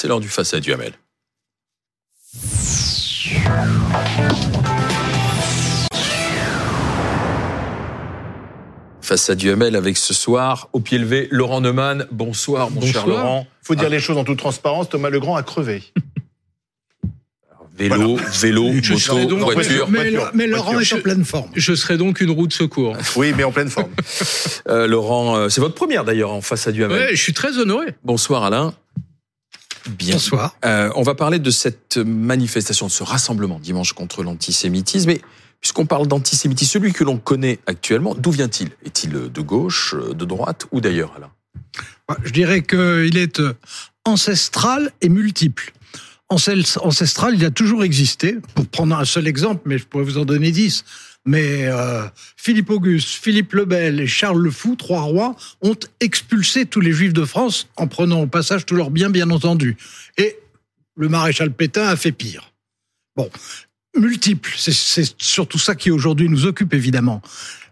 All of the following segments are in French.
C'est l'heure du face à Duhamel. Face à Duhamel avec ce soir, au pied levé, Laurent Neumann. Bonsoir, mon cher Laurent. Il faut dire les choses en toute transparence. Thomas Legrand a crevé. Vélo, vélo, Je moto, serai donc- voiture. Mais, voiture, mais Laurent voiture. est en pleine forme. Je serai donc une roue de secours. Oui, mais en pleine forme. Euh, Laurent, euh, c'est votre première d'ailleurs en face à Duhamel. Ouais, je suis très honoré. Bonsoir Alain. Bien. Bonsoir. Euh, on va parler de cette manifestation, de ce rassemblement dimanche contre l'antisémitisme. Et puisqu'on parle d'antisémitisme, celui que l'on connaît actuellement, d'où vient-il? Est-il de gauche, de droite ou d'ailleurs, Alain? Je dirais qu'il est euh, ancestral et multiple. Ancestral, il a toujours existé. Pour prendre un seul exemple, mais je pourrais vous en donner dix. Mais euh, Philippe Auguste, Philippe le Bel et Charles le Fou, trois rois, ont expulsé tous les Juifs de France en prenant au passage tous leurs biens, bien entendu. Et le maréchal Pétain a fait pire. Bon, multiple, c'est- surtout ça qui aujourd'hui nous occupe évidemment.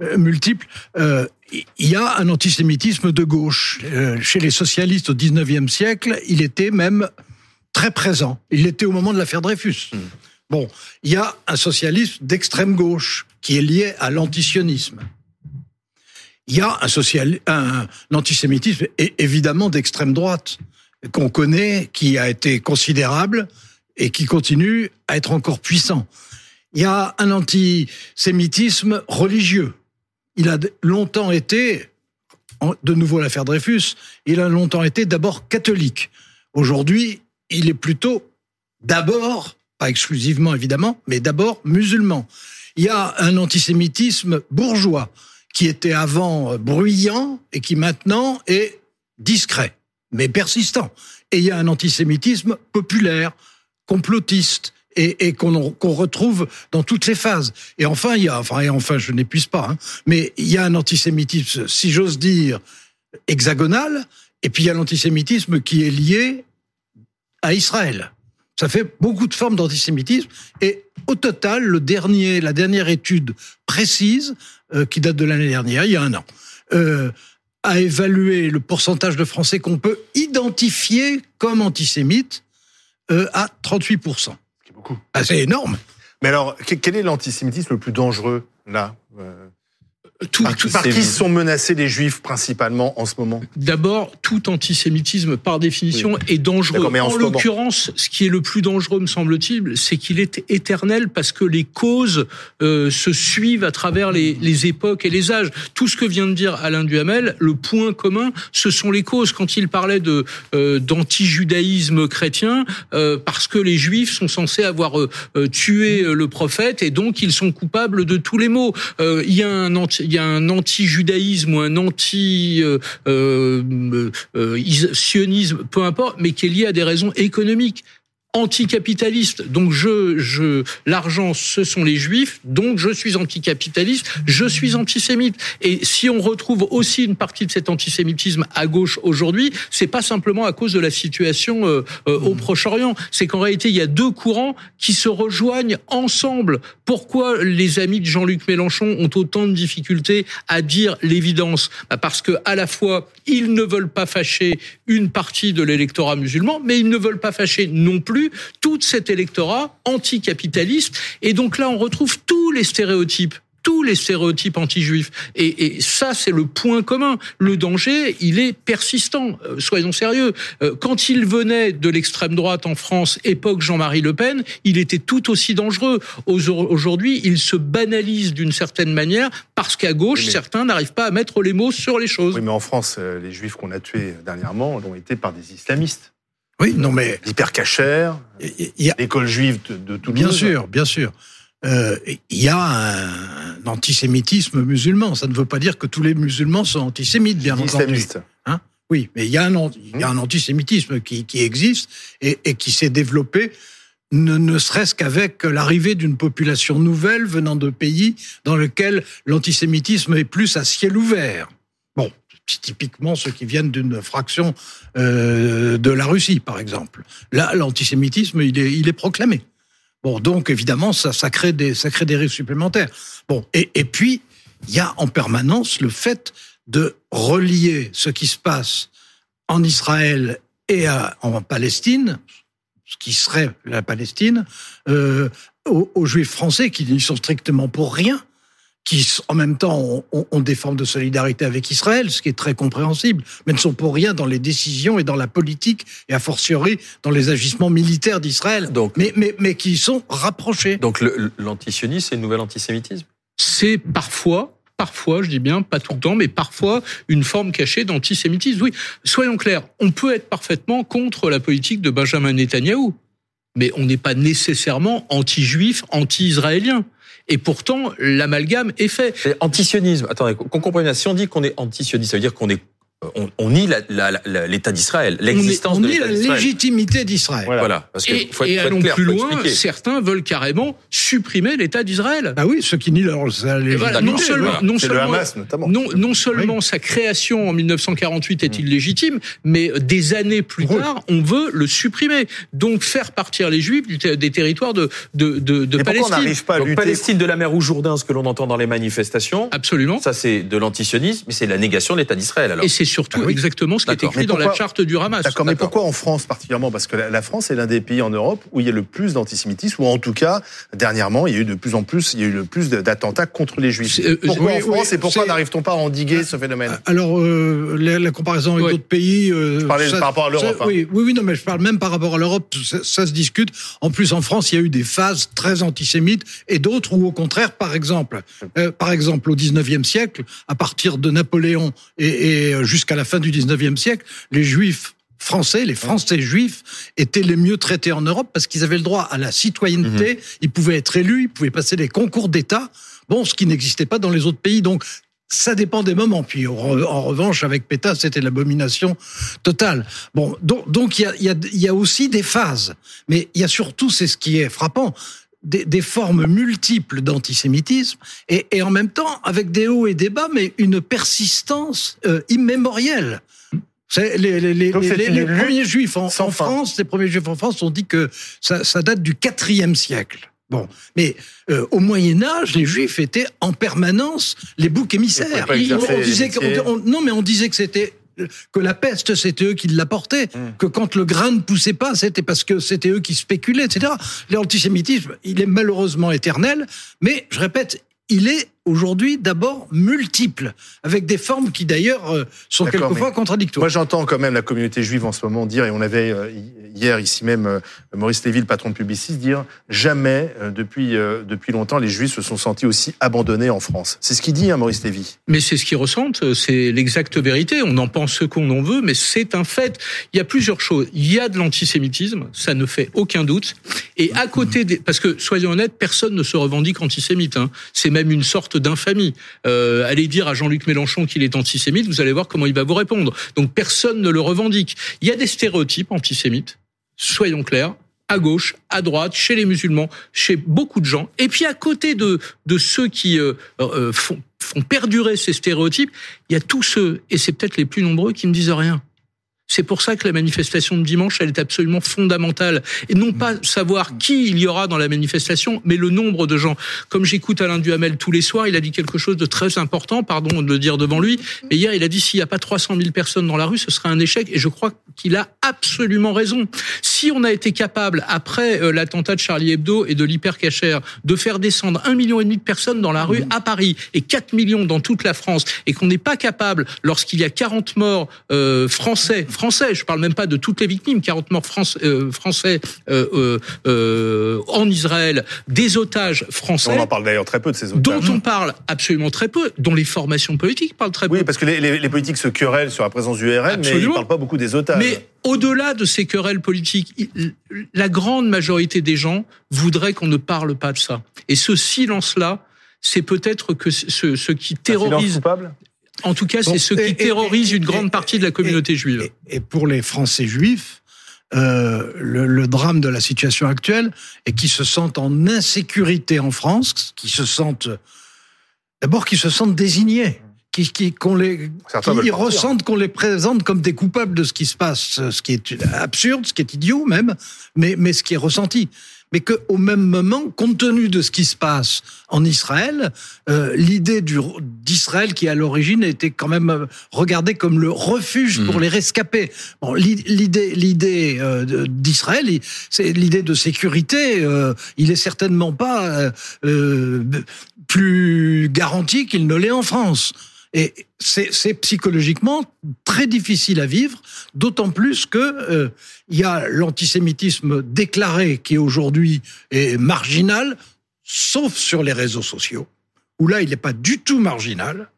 Euh, multiple, euh, il y a un antisémitisme de gauche. Euh, chez les socialistes au 19e siècle, il était même très présent. Il l'était au moment de l'affaire Dreyfus. Bon, il y a un socialisme d'extrême gauche qui est lié à l'antisionisme. Il y a un, un, antisémitisme évidemment d'extrême droite qu'on connaît, qui a été considérable et qui continue à être encore puissant. Il y a un antisémitisme religieux. Il a longtemps été, de nouveau l'affaire Dreyfus, il a longtemps été d'abord catholique. Aujourd'hui, il est plutôt d'abord, pas exclusivement évidemment, mais d'abord musulman. Il y a un antisémitisme bourgeois qui était avant bruyant et qui maintenant est discret, mais persistant. Et il y a un antisémitisme populaire, complotiste, et, qu'on retrouve dans toutes les phases. Et enfin, il y a, enfin, et enfin, je n'épuise pas, hein, mais il y a un antisémitisme, si j'ose dire, hexagonal, et puis il y a l'antisémitisme qui est lié à Israël. Ça fait beaucoup de formes d'antisémitisme. Et au total, le dernier, la dernière étude précise, euh, qui date de l'année dernière, il y a un an, euh, a évalué le pourcentage de Français qu'on peut identifier comme antisémites euh, à 38%. Ce qui est beaucoup. Ah, c'est énorme. Mais alors, que- quel est l'antisémitisme le plus dangereux, là euh, Tout, Par, tout- par qui sont menacés les juifs, principalement, en ce moment? D'abord, tout antisémitisme, par définition, est dangereux. Mais en En, l'occurrence, ce qui est le plus dangereux, me semble-t-il, c'est qu'il est éternel parce que les causes euh, se suivent à travers les, les époques et les âges. Tout ce que vient de dire Alain Duhamel, le point commun, ce sont les causes. Quand il parlait de euh, d'anti-judaïsme chrétien, euh, parce que les juifs sont censés avoir euh, euh, tué euh, le prophète et donc ils sont coupables de tous les maux. Euh, Il y a un anti, il y a un anti-judaïsme ou un anti euh, euh, euh, peu importe, mais qui est lié à des raisons économiques anticapitaliste. Donc je, je, l'argent, ce sont les juifs. Donc je suis anticapitaliste. Je suis antisémite. Et si on retrouve aussi une partie de cet antisémitisme à gauche aujourd'hui, c'est pas simplement à cause de la situation euh, euh, au Proche-Orient. C'est qu'en réalité, il y a deux courants qui se rejoignent ensemble. Pourquoi les amis de Jean-Luc Mélenchon ont autant de difficultés à dire l'évidence? Bah, Parce que à la fois, ils ne veulent pas fâcher une partie de l'électorat musulman, mais ils ne veulent pas fâcher non plus tout cet électorat anticapitaliste. Et donc là, on retrouve tous les stéréotypes tous les stéréotypes anti-juifs. Et, et ça, c'est le point commun. Le danger, il est persistant. Euh, soyons sérieux. Euh, quand il venait de l'extrême droite en France, époque Jean-Marie Le Pen, il était tout aussi dangereux. Au- Aujourd'hui, il se banalise d'une certaine manière parce qu'à gauche, Oui, mais- certains n'arrivent pas à mettre les mots sur les choses. Oui, mais en France, euh, les juifs qu'on a tués dernièrement l'ont été par des islamistes. Oui, non, mais L'hypercachère, l'école juive de, de Toulouse. Bien sûr, bien sûr. Euh, Il y a un, antisémitisme musulman. Ça ne veut pas dire que tous les musulmans sont antisémites, bien entendu. Islamiste. Oui, mais il y a un, y a un antisémitisme qui, qui existe et, et qui s'est développé, ne, ne serait-ce qu'avec l'arrivée d'une population nouvelle venant de pays dans lesquels l'antisémitisme est plus à ciel ouvert. Typiquement ceux qui viennent d'une fraction euh, de la Russie, par exemple. Là, l'antisémitisme, il est, il est proclamé. Bon, donc évidemment, ça, ça crée des, ça crée des risques supplémentaires. Bon, et, et puis il y a en permanence le fait de relier ce qui se passe en Israël et en Palestine, ce qui serait la Palestine, euh, aux, aux, juifs français qui n'y sont strictement pour rien, qui en même temps ont, ont, des formes de solidarité avec Israël, ce qui est très compréhensible, mais ne sont pour rien dans les décisions et dans la politique, et a fortiori dans les agissements militaires d'Israël, mais, mais, mais qui sont rapprochés. Donc l'antisionisme, c'est le nouvel antisémitisme? C'est parfois parfois, je dis bien, pas tout le temps, mais parfois une forme cachée d'antisémitisme. Oui, soyons clairs, on peut être parfaitement contre la politique de Benjamin Netanyahou, mais on n'est pas nécessairement anti-juif, anti-israélien. Et pourtant, l'amalgame est fait. Antisionisme, attendez, qu'on comprenne bien, si on dit qu'on est antisioniste, ça veut dire qu'on est on, on nie l'État d'Israël, l'existence de l'État d'Israël. On nie la légitimité d'israël Voilà. Parce que et, faut et allons plus loin, certains veulent carrément supprimer l'État d'Israël. Ah oui, ceux qui nient leur légitimité. Voilà, non seulement, non seulement, Hamas, notamment. Non, non seulement sa création en 1948 est illégitime, mais des années plus tard, on veut le supprimer. Donc faire partir les Juifs des territoires de, de, de, de Palestine. Pas à Donc, Palestine de la mer ou Jourdain, ce que l'on entend dans les manifestations. Absolument. Ça, c'est de l'antisionisme, mais c'est la négation de l'État d'Israël. Alors surtout ah exactement ce qui est écrit dans la charte du Hamas. D'accord, mais pourquoi en France particulièrement? Parce que la France est l'un des pays en Europe où il y a le plus d'antisémitisme, ou en tout cas, dernièrement, il y a eu de plus en plus, il y a eu le plus d'attentats contre les Juifs. Euh, pourquoi en France et pourquoi n'arrive-t-on pas à endiguer ce phénomène? Alors, euh, la, comparaison avec d'autres pays... Euh, par rapport à l'Europe. Hein. Oui, oui, non, mais je parle même par rapport à l'Europe, ça, se discute. En plus, en France, il y a eu des phases très antisémites et d'autres où, au contraire, par exemple, euh, par exemple, au 19e siècle, à partir de Napoléon et, et jusqu'à la fin du 19e siècle, les Juifs français, les Français juifs étaient les mieux traités en Europe parce qu'ils avaient le droit à la citoyenneté, mhm. ils pouvaient être élus, ils pouvaient passer les concours d'État, bon, ce qui n'existait pas dans les autres pays. Donc, ça dépend des moments. Puis en revanche, avec Pétain, c'était l'abomination totale. Bon, donc il y a, y a aussi des phases, mais il y a surtout, c'est ce qui est frappant, des, des, formes multiples d'antisémitisme et, et, en même temps avec des hauts et des bas, mais une persistance euh, immémorielle. Les, les, les, les, premiers juifs en, en France, les premiers juifs en France ont dit que ça, ça date du IVe siècle. Bon, mais euh, au Moyen Âge, les Juifs étaient en permanence les boucs émissaires. on disait que, non, mais on disait que c'était que la peste, c'était eux qui l'apportaient, mm. que quand le grain ne poussait pas, c'était parce que c'était eux qui spéculaient, etc. L'antisémitisme, il est malheureusement éternel, mais je répète, il est aujourd'hui d'abord multiple, avec des formes qui d'ailleurs euh, sont quelquefois contradictoires. Moi j'entends quand même la communauté juive en ce moment dire, et on avait euh, hier ici même euh, Maurice Lévy, le patron de Publicis, dire jamais depuis, depuis longtemps les juifs se sont sentis aussi abandonnés en France. C'est ce qu'il dit, hein, Maurice Lévy. Mais c'est ce qu'ils ressentent, c'est l'exacte vérité. On en pense ce qu'on en veut, mais c'est un fait. Il y a plusieurs choses. Il y a de l'antisémitisme, ça ne fait aucun doute. Et à côté des... Parce que, soyons honnêtes, personne ne se revendique antisémite. Hein. C'est même une sorte d'infamie. Euh, allez dire à Jean-Luc Mélenchon qu'il est antisémite, vous allez voir comment il va vous répondre. Donc personne ne le revendique. Il y a des stéréotypes antisémites, soyons clairs, à gauche, à droite, chez les musulmans, chez beaucoup de gens. Et puis à côté de, ceux qui euh, euh, font perdurer ces stéréotypes, il y a tous ceux, et c'est peut-être les plus nombreux, qui ne disent rien. C'est pour ça que la manifestation de dimanche, elle est absolument fondamentale. Et non pas savoir qui il y aura dans la manifestation, mais le nombre de gens. Comme j'écoute Alain Duhamel tous les soirs, il a dit quelque chose de très important, pardon de le dire devant lui. Mais hier, il a dit s'il n'y a pas 300 000 personnes dans la rue, ce sera un échec. Et je crois qu'il a absolument raison. Si on a été capable, après euh, l'attentat de Charlie Hebdo et de l'hypercachère, de faire descendre un million et demi de personnes dans la rue à Paris et 4 millions dans toute la France, et qu'on n'est pas capable, lorsqu'il y a 40 morts euh, français, français, je parle même pas de toutes les victimes, 40 morts euh, français euh, euh, en Israël, des otages français. On en parle d'ailleurs très peu de ces otages. Dont on parle absolument très peu, dont les formations politiques parlent très peu. Oui, parce que les, politiques se querellent sur la présence du RN, mais ils ne parlent pas beaucoup des otages. Mais au-delà de ces querelles politiques, la grande majorité des gens voudraient qu'on ne parle pas de ça. Et ce silence-là, c'est peut-être que ce, ce qui terrorise. En tout cas, c'est ce qui terrorise une grande partie de la communauté juive. Et, pour les Français juifs, euh, le, drame de la situation actuelle est qu'ils se sentent en insécurité en France, qui se sentent d'abord qu'ils se sentent désignés, qui, qu'on les, qui ressentent qu'on les présente comme des coupables de ce qui se passe, ce qui est absurde, ce qui est idiot même, mais mais ce qui est ressenti. Mais qu'au même moment, compte tenu de ce qui se passe en Israël, euh, l'idée d'Israël qui à l'origine était quand même euh, regardée comme le refuge pour Mhm. les rescapés. Bon, l'i- l'idée, l'idée euh, d'Israël, c'est l'idée de sécurité. euh, il est certainement pas euh, euh, plus garanti qu'il ne l'est en France. Et c'est psychologiquement très difficile à vivre, d'autant plus que euh, il y a l'antisémitisme déclaré qui aujourd'hui est marginal, sauf sur les réseaux sociaux, où là il n'est pas du tout marginal.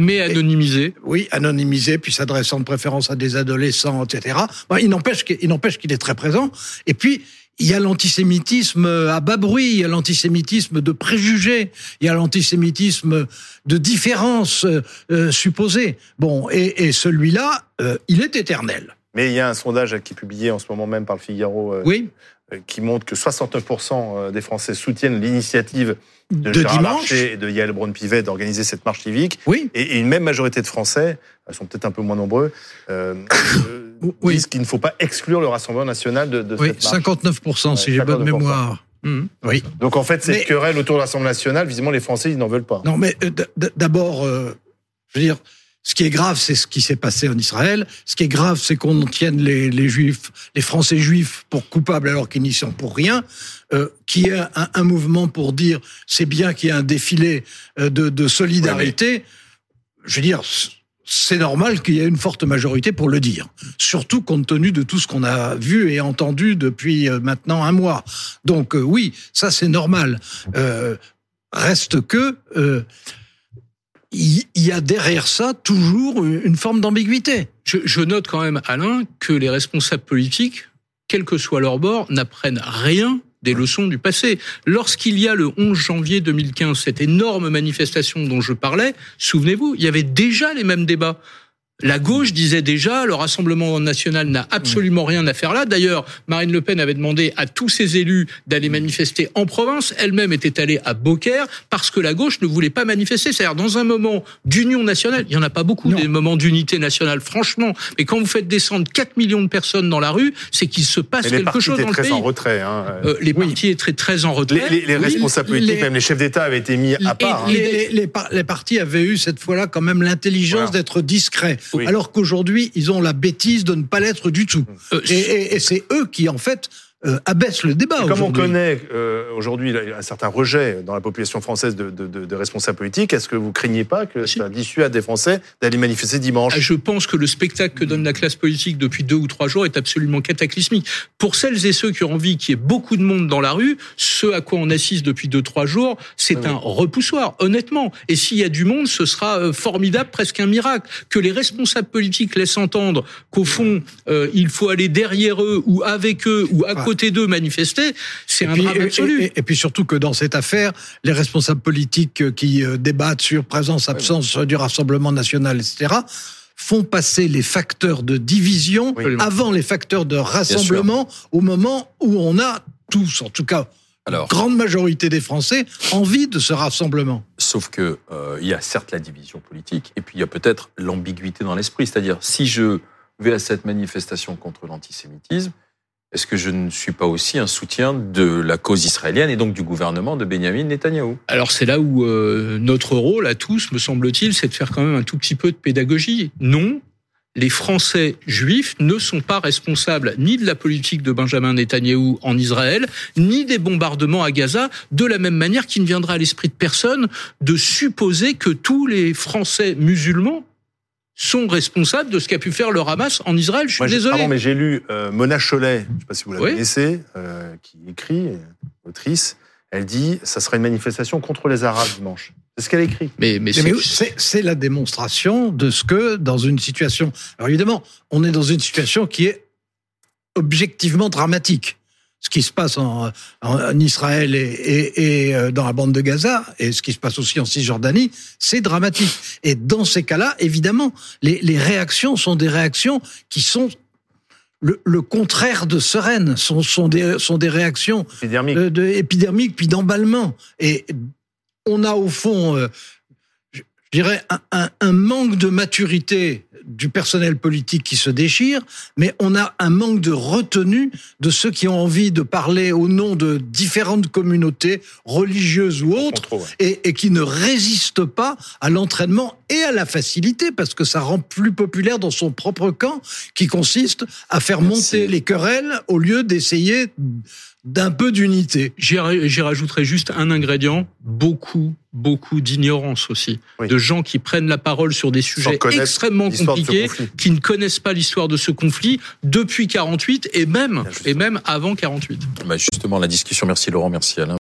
Mais anonymisé. Oui, anonymisé, puis s'adressant de préférence à des adolescents, etc. Bon, il n'empêche qu'il il n'empêche qu'il est très présent. Et puis, il y a l'antisémitisme à bas bruit, il y a l'antisémitisme de préjugés, il y a l'antisémitisme de différence euh, euh, supposée. Bon, et, et celui-là, euh, il est éternel. Mais il y a un sondage qui est publié en ce moment même par le Figaro euh, Oui, qui montre que 69% des Français soutiennent l'initiative de, de Gérard dimanche. Larcher et de Yael Braun-Pivet d'organiser cette marche civique. Oui, Et, et une même majorité de Français, ils sont peut-être un peu moins nombreux, Oui. disent qu'il ne faut pas exclure le Rassemblement national de, de oui, cette marche. 59% si Ouais, j'ai bonne 59%. mémoire. Mhm. Oui. Donc en fait, cette Mais- querelle autour du Rassemblement national, visiblement les Français, ils n'en veulent pas. Non, mais euh, d'abord, euh, je veux dire, ce qui est grave, c'est ce qui s'est passé en Israël. Ce qui est grave, c'est qu'on tienne les, les juifs, les Français juifs pour coupables alors qu'ils n'y sont pour rien. Euh, qu'il y ait un, un mouvement pour dire c'est bien qu'il y ait un défilé euh, de, de solidarité. Je veux dire, c'est normal qu'il y ait une forte majorité pour le dire. Surtout compte tenu de tout ce qu'on a vu et entendu depuis euh, maintenant un mois. Donc euh, oui, ça c'est normal. Euh, reste que il il y a derrière ça toujours une forme d'ambiguïté. Je, je note quand même, Alain, que les responsables politiques, quel que soit leur bord, n'apprennent rien des leçons du passé. Lorsqu'il y a le 11 janvier 2015, cette énorme manifestation dont je parlais, souvenez-vous, il y avait déjà les mêmes débats. La gauche disait déjà, le Rassemblement national n'a absolument rien à faire là. D'ailleurs, Marine Le Pen avait demandé à tous ses élus d'aller manifester en province. Elle-même était allée à Beaucaire parce que la gauche ne voulait pas manifester. C'est-à-dire, dans un moment d'union nationale, il y en a pas beaucoup Non. des moments d'unité nationale, franchement. Mais quand vous faites descendre 4 millions de personnes dans la rue, c'est qu'il se passe Mais quelque partis chose étaient dans le très pays. en retrait. Hein. Euh, les partis étaient très en retrait. les, les- les oui, responsables politiques, les- même les chefs d'État, avaient été mis à part. hein. Les, les, les par- les partis avaient eu cette fois-là quand même l'intelligence Voilà. d'être discrets, Oui. alors qu'aujourd'hui ils ont la bêtise de ne pas l'être du tout. Euh, Et, et- et c'est eux qui en fait euh, abaissent le débat. Comme on connaît euh, aujourd'hui un certain rejet dans la population française de, de- de- de responsables politiques, est-ce que vous craignez pas que si. ça dissuade des Français d'aller manifester dimanche? Ah, Je pense que le spectacle que donne la classe politique depuis deux ou trois jours est absolument cataclysmique. Pour celles et ceux qui ont envie qu'il y ait beaucoup de monde dans la rue, ce à quoi on assiste depuis deux trois jours, c'est Oui, un repoussoir, honnêtement. Et s'il y a du monde, ce sera euh, formidable, presque un miracle. Que les responsables politiques laissent entendre qu'au fond, euh, il faut aller derrière eux ou avec eux ou à Ouais. Côté d'eux manifester, c'est un puis, drame absolu. Et, et puis surtout que dans cette affaire, les responsables politiques euh, qui euh, débattent sur présence, absence du Rassemblement national, etc., font passer les facteurs de division Oui. avant les facteurs de rassemblement au moment où on a tous, en tout cas, Alors, grande majorité des Français, envie de ce rassemblement. sauf que euh, il y a certes la division politique, et puis il y a peut-être l'ambiguïté dans l'esprit. C'est-à-dire, si je vais à cette manifestation contre l'antisémitisme, est-ce que je ne suis pas aussi un soutien de la cause israélienne et donc du gouvernement de Benjamin Netanyahou? Alors c'est là où euh, notre rôle à tous, me semble-t-il, c'est de faire quand même un tout petit peu de pédagogie. Non, les Français juifs ne sont pas responsables ni de la politique de Benjamin Netanyahou en Israël, ni des bombardements à Gaza, de la même manière qu'il ne viendra à l'esprit de personne de supposer que tous les Français musulmans sont responsables de ce qu'a pu faire le Hamas en Israël. Je suis Moi, désolé. pardon, mais j'ai lu euh, Mona Cholet, je ne sais pas si vous la Oui. connaissez, euh, qui écrit, autrice. Elle dit ça sera une manifestation contre les Arabes dimanche. C'est ce qu'elle écrit. Mais, mais, c'est la démonstration de ce que, dans une situation... Alors évidemment, on est dans une situation qui est objectivement dramatique. Ce qui se passe en, Israël et, et- et, euh, dans la bande de Gaza, et ce qui se passe aussi en Cisjordanie, c'est dramatique. Et dans ces cas-là, évidemment, les, les réactions sont des réactions qui sont le, le contraire de sereines, sont, sont, des, sont des réactions Épidermique. de, de épidermique puis d'emballement. Et on a au fond, euh, je dirais, un, un- un manque de maturité du personnel politique qui se déchire, mais on a un manque de retenue de ceux qui ont envie de parler au nom de différentes communautés religieuses ou autres Trop, ouais. et, et qui ne résistent pas à l'entraînement et à la facilité parce que ça rend plus populaire dans son propre camp qui consiste à faire Merci. monter les querelles au lieu d'essayer d'un peu d'unité. J'y j'y rajouterai juste un ingrédient, beaucoup, beaucoup d'ignorance aussi. Oui. De gens qui prennent la parole sur des sujets extrêmement compliqués, conflit. qui ne connaissent pas l'histoire de ce conflit depuis 48 et même, et même avant 48. Bah, justement, la discussion, merci Laurent, merci Alain.